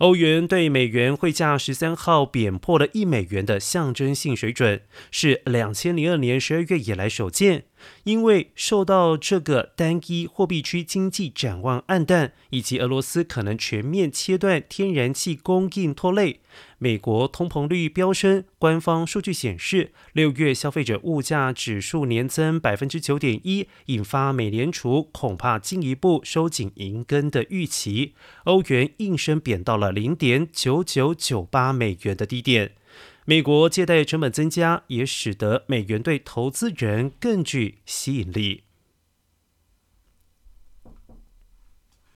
欧元对美元汇价十三号贬破了一美元的象征性水准，是两千零二年十二月以来首见。因为受到这个单一货币区经济展望暗淡，以及俄罗斯可能全面切断天然气供应拖累，美国通膨率飙升。官方数据显示，六月消费者物价指数年增百分之九点一，引发美联储恐怕进一步收紧银根的预期。欧元应声贬到了零点九九九八美元的低点。美国借贷成本增加，也使得美元对投资人更具吸引力。